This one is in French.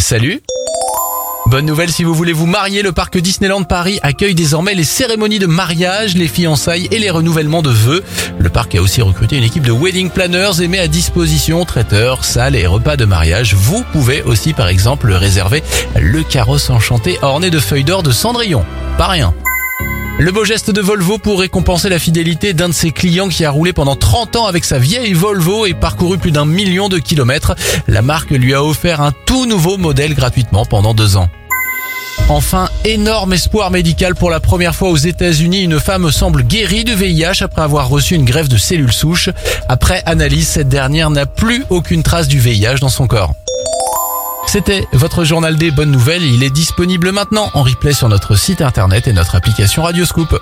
Salut Bonne nouvelle, si vous voulez vous marier, le parc Disneyland Paris accueille désormais les cérémonies de mariage, les fiançailles et les renouvellements de vœux. Le parc a aussi recruté une équipe de wedding planners et met à disposition traiteurs, salles et repas de mariage. Vous pouvez aussi par exemple réserver le carrosse enchanté orné de feuilles d'or de Cendrillon. Pas rien. Le beau geste de Volvo pour récompenser la fidélité d'un de ses clients qui a roulé pendant 30 ans avec sa vieille Volvo et parcouru plus d'un million de kilomètres. La marque lui a offert un tout nouveau modèle gratuitement pendant deux ans. Enfin, énorme espoir médical pour la première fois aux États-Unis. Une femme semble guérie du VIH après avoir reçu une greffe de cellules souches. Après analyse, cette dernière n'a plus aucune trace du VIH dans son corps. C'était votre journal des bonnes nouvelles. Il est disponible maintenant en replay sur notre site internet et notre application Radioscoop.